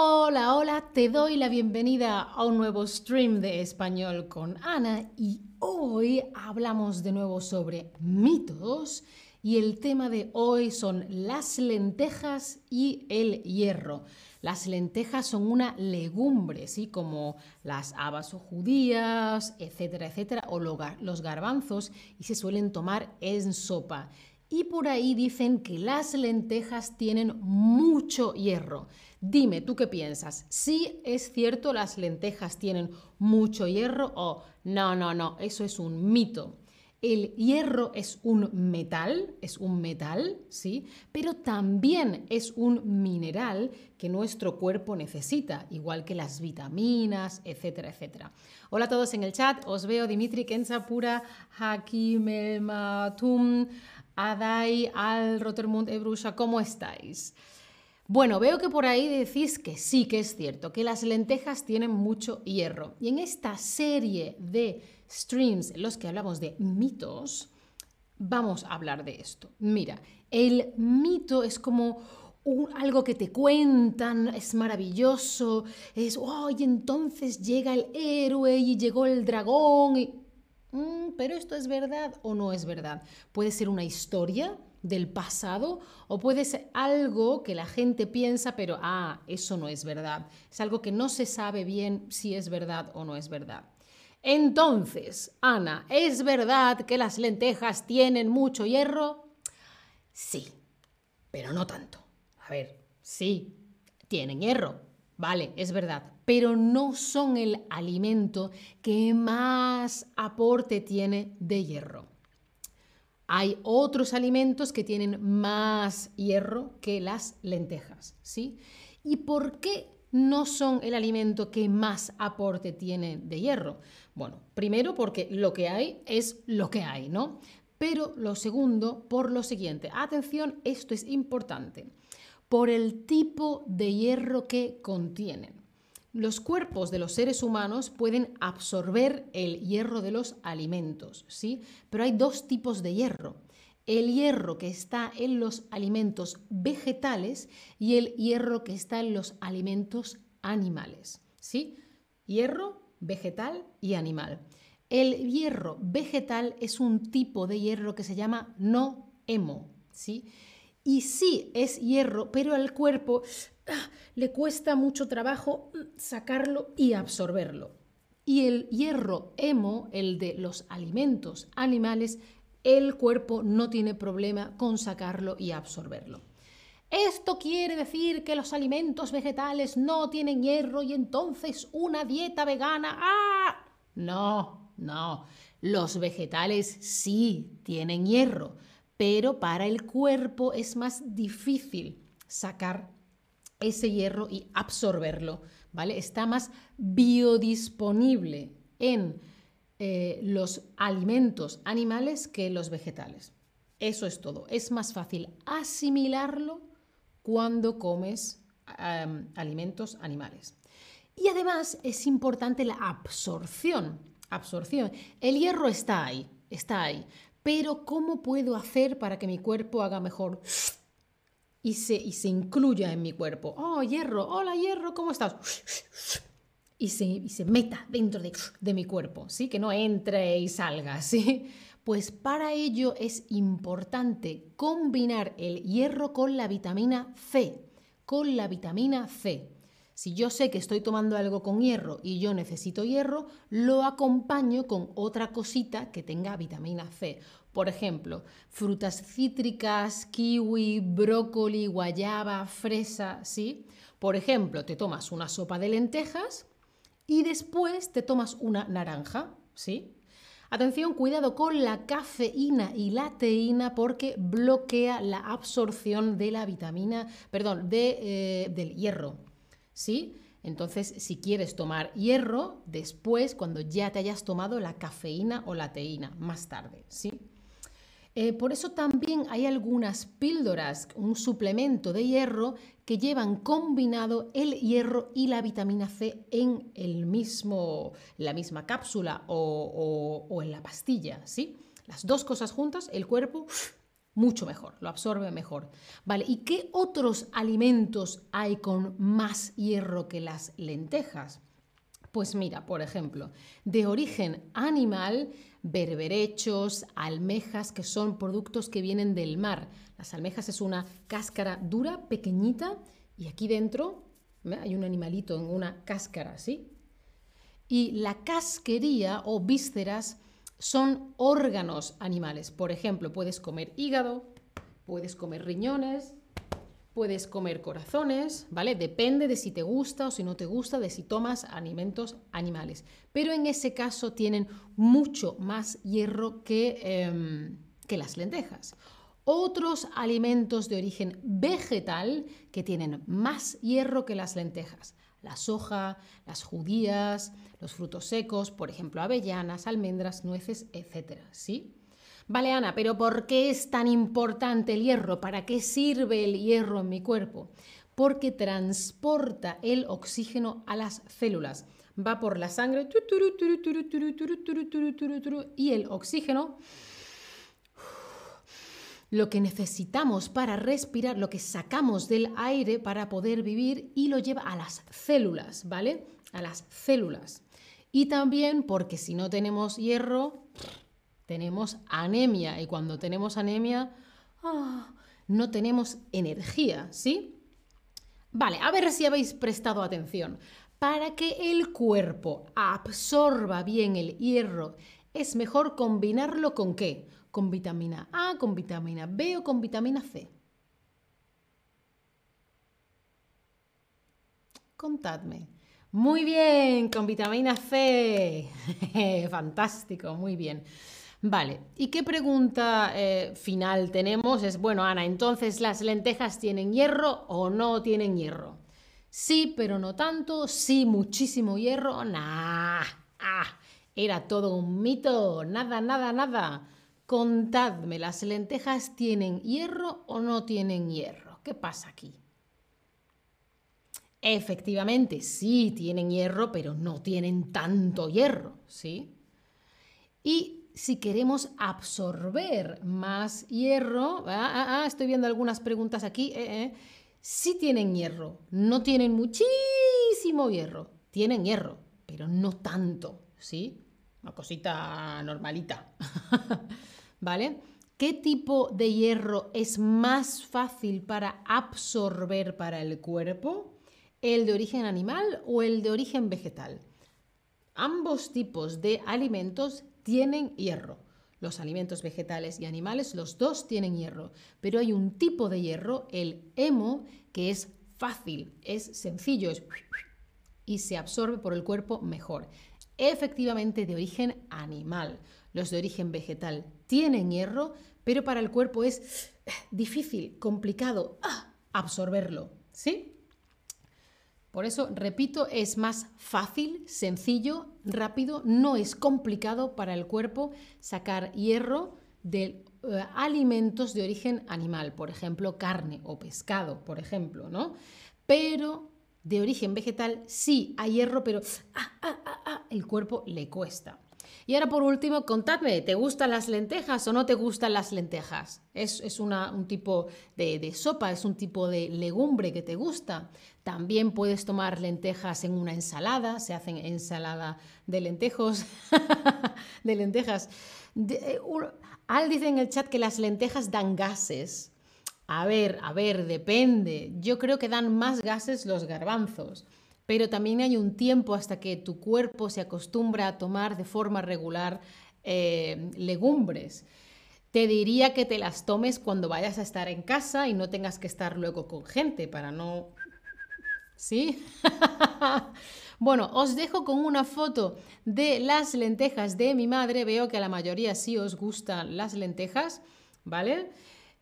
Hola, hola, te doy la bienvenida a un nuevo stream de español con Ana y hoy hablamos de nuevo sobre mitos y el tema de hoy son las lentejas y el hierro. Las lentejas son una legumbre, ¿sí? Como las habas o judías, etcétera, etcétera, o los garbanzos y se suelen tomar en sopa. Y por ahí dicen que las lentejas tienen mucho hierro. Dime, ¿tú qué piensas? ¿Sí es cierto las lentejas tienen mucho hierro o no, no, no, eso es un mito? El hierro es un metal, es un metal, ¿sí? Pero también es un mineral que nuestro cuerpo necesita, igual que las vitaminas, etcétera, etcétera. Hola a todos en el chat, os veo Dimitri Kensapura, Hakim Matum, Adai, Al, Rotermund, Ebrusha, ¿cómo estáis? Bueno, veo que por ahí decís que sí que es cierto, que las lentejas tienen mucho hierro. Y en esta serie de streams en los que hablamos de mitos, vamos a hablar de esto. Mira, el mito es como algo que te cuentan, es maravilloso, es, oh, entonces llega el héroe y llegó el dragón. Mm, pero esto es verdad o no es verdad. Puede ser una historia del pasado o puede ser algo que la gente piensa, pero ah, eso no es verdad. Es algo que no se sabe bien si es verdad o no es verdad. Entonces, Ana, ¿es verdad que las lentejas tienen mucho hierro? Sí, pero no tanto. A ver, sí, tienen hierro, vale, es verdad, pero no son el alimento que más aporte tiene de hierro. Hay otros alimentos que tienen más hierro que las lentejas, ¿sí? ¿Y por qué no son el alimento que más aporte tiene de hierro? Bueno, primero porque lo que hay es lo que hay, ¿no? Pero lo segundo, por lo siguiente, atención, esto es importante, por el tipo de hierro que contienen. Los cuerpos de los seres humanos pueden absorber el hierro de los alimentos, ¿sí? Pero hay dos tipos de hierro. El hierro que está en los alimentos vegetales y el hierro que está en los alimentos animales, ¿sí? Hierro vegetal y animal. El hierro vegetal es un tipo de hierro que se llama no hemo, ¿sí? Y sí es hierro, pero al cuerpo ah, le cuesta mucho trabajo mm, sacarlo y absorberlo. Y el hierro hemo, el de los alimentos animales, el cuerpo no tiene problema con sacarlo y absorberlo. Esto quiere decir que los alimentos vegetales no tienen hierro y entonces una dieta vegana... ¡Ah! No, no. Los vegetales sí tienen hierro, pero para el cuerpo es más difícil sacar ese hierro y absorberlo, ¿vale? Está más biodisponible en eh, los alimentos animales que los vegetales. Eso es todo. Es más fácil asimilarlo cuando comes alimentos animales. Y además es importante la absorción. Absorción. El hierro está ahí, está ahí. Pero ¿cómo puedo hacer para que mi cuerpo haga mejor y se, y se incluya en mi cuerpo? Oh, hierro, hola hierro, ¿cómo estás? Y se, y se meta dentro de, de mi cuerpo, ¿sí? Que no entre y salga, ¿sí? Pues para ello es importante combinar el hierro con la vitamina C, con la vitamina C. Si yo sé que estoy tomando algo con hierro y yo necesito hierro, lo acompaño con otra cosita que tenga vitamina C. Por ejemplo, frutas cítricas, kiwi, brócoli, guayaba, fresa, ¿sí? Por ejemplo, te tomas una sopa de lentejas y después te tomas una naranja, ¿sí? Atención, cuidado con la cafeína y la teína porque bloquea la absorción de la vitamina, perdón, de, eh, del hierro. ¿Sí? Entonces, si quieres tomar hierro, después, cuando ya te hayas tomado la cafeína o la teína, más tarde, ¿sí? Eh, por eso también hay algunas píldoras, un suplemento de hierro que llevan combinado el hierro y la vitamina C en el mismo, la misma cápsula o, en la pastilla, ¿sí? Las dos cosas juntas, el cuerpo mucho mejor, lo absorbe mejor. Vale, ¿y qué otros alimentos hay con más hierro que las lentejas? Pues mira, por ejemplo, de origen animal, berberechos, almejas, que son productos que vienen del mar. Las almejas es una cáscara dura, pequeñita, y aquí dentro hay un animalito en una cáscara, ¿sí? Y la casquería o vísceras son órganos animales. Por ejemplo, puedes comer hígado, puedes comer riñones, puedes comer corazones, ¿vale? Depende de si te gusta o si no te gusta, de si tomas alimentos animales. Pero en ese caso tienen mucho más hierro que, em, que las lentejas. Otros alimentos de origen vegetal que tienen más hierro que las lentejas la soja, las judías, los frutos secos, por ejemplo, avellanas, almendras, nueces, etc. ¿Sí? Vale, Ana, pero ¿por qué es tan importante el hierro? ¿Para qué sirve el hierro en mi cuerpo? Porque transporta el oxígeno a las células. Va por la sangre y el oxígeno lo que necesitamos para respirar, lo que sacamos del aire para poder vivir y lo lleva a las células, ¿vale? A las células. Y también porque si no tenemos hierro, tenemos anemia. Y cuando tenemos anemia, ah, no tenemos energía, ¿sí? Vale, a ver si habéis prestado atención. Para que el cuerpo absorba bien el hierro, es mejor combinarlo con qué? con vitamina A, con vitamina B o con vitamina C? Contadme. Muy bien, con vitamina C. Fantástico, muy bien. Vale, ¿y qué pregunta eh, final tenemos? Es, bueno, Ana, entonces las lentejas tienen hierro o no tienen hierro. Sí, pero no tanto. Sí, muchísimo hierro. Nah, ah, era todo un mito. Nada, nada, nada. Contadme, ¿las lentejas tienen hierro o no tienen hierro? ¿Qué pasa aquí? Efectivamente, sí tienen hierro, pero no tienen tanto hierro, ¿sí? Y si queremos absorber más hierro, ah, ah, ah estoy viendo algunas preguntas aquí, eh, eh, sí tienen hierro, no tienen muchísimo hierro, tienen hierro, pero no tanto, ¿sí? Una cosita normalita. ¿vale? ¿Qué tipo de hierro es más fácil para absorber para el cuerpo? ¿El de origen animal o el de origen vegetal? Ambos tipos de alimentos tienen hierro. Los alimentos vegetales y animales, los dos tienen hierro, pero hay un tipo de hierro, el hemo, que es fácil, es sencillo y se absorbe por el cuerpo mejor. Efectivamente de origen animal. Los de origen vegetal tienen hierro, pero para el cuerpo es difícil, complicado ah, absorberlo. ¿Sí? Por eso, repito, es más fácil, sencillo, rápido, no es complicado para el cuerpo sacar hierro de eh, alimentos de origen animal, por ejemplo, carne o pescado, por ejemplo, ¿no? Pero de origen vegetal sí hay hierro, pero ah, ah, el cuerpo le cuesta. Y ahora por último, contadme, ¿te gustan las lentejas o no te gustan las lentejas? ¿Es, un tipo de, sopa, es un tipo de legumbre que te gusta? También puedes tomar lentejas en una ensalada, se hacen ensalada de lentejos, de lentejas. Eh, Al dice en el chat que las lentejas dan gases. A ver, a ver, depende. Yo creo que dan más gases los garbanzos pero también hay un tiempo hasta que tu cuerpo se acostumbra a tomar de forma regular eh, legumbres. Te diría que te las tomes cuando vayas a estar en casa y no tengas que estar luego con gente para no... ¿Sí? bueno, os dejo con una foto de las lentejas de mi madre. Veo que a la mayoría sí os gustan las lentejas, ¿vale?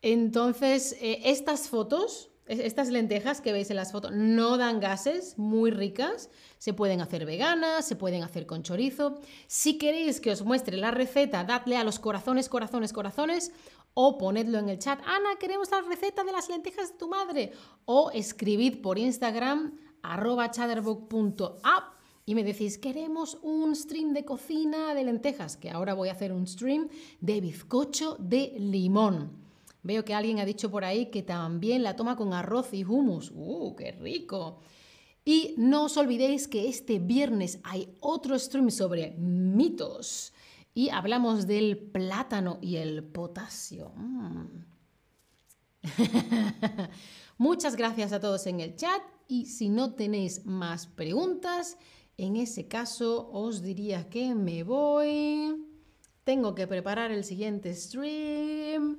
Entonces, eh, estas fotos estas lentejas que veis en las fotos no dan gases, muy ricas. Se pueden hacer veganas, se pueden hacer con chorizo. Si queréis que os muestre la receta, dadle a los corazones, corazones, corazones o ponedlo en el chat. Ana, queremos la receta de las lentejas de tu madre. O escribid por Instagram arroba chatterbook.app y me decís, queremos un stream de cocina de lentejas, que ahora voy a hacer un stream de bizcocho de limón. Veo que alguien ha dicho por ahí que también la toma con arroz y hummus. ¡Uh, qué rico! Y no os olvidéis que este viernes hay otro stream sobre mitos y hablamos del plátano y el potasio. Mm. Muchas gracias a todos en el chat y si no tenéis más preguntas, en ese caso os diría que me voy. Tengo que preparar el siguiente stream.